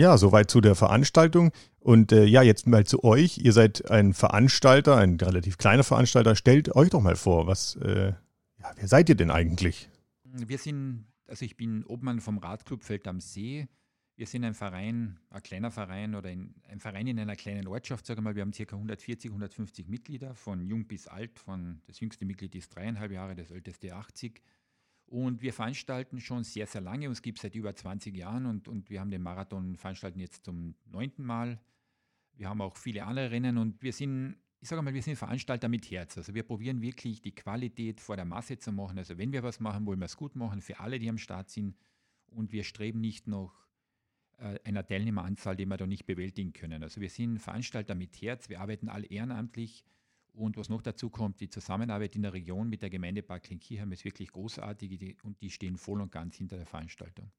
Ja, soweit zu der Veranstaltung. Und äh, ja, jetzt mal zu euch. Ihr seid ein Veranstalter, ein relativ kleiner Veranstalter. Stellt euch doch mal vor, was, äh, ja, wer seid ihr denn eigentlich? Wir sind, also ich bin Obmann vom Radclub Feld am See. Wir sind ein Verein, ein kleiner Verein oder ein, ein Verein in einer kleinen Ortschaft, sage mal. Wir haben ca. 140, 150 Mitglieder, von jung bis alt. Von das jüngste Mitglied ist dreieinhalb Jahre, das älteste 80. Und wir veranstalten schon sehr, sehr lange. Uns gibt es seit über 20 Jahren und, und wir haben den Marathon veranstalten jetzt zum neunten Mal. Wir haben auch viele andere Rennen und wir sind, ich sage mal, wir sind Veranstalter mit Herz. Also wir probieren wirklich die Qualität vor der Masse zu machen. Also wenn wir was machen, wollen wir es gut machen für alle, die am Start sind. Und wir streben nicht noch äh, einer Teilnehmeranzahl, die wir da nicht bewältigen können. Also wir sind Veranstalter mit Herz, wir arbeiten alle ehrenamtlich und was noch dazu kommt, die Zusammenarbeit in der Region mit der Gemeinde Bad Klinkirchheim ist wirklich großartig und die stehen voll und ganz hinter der Veranstaltung.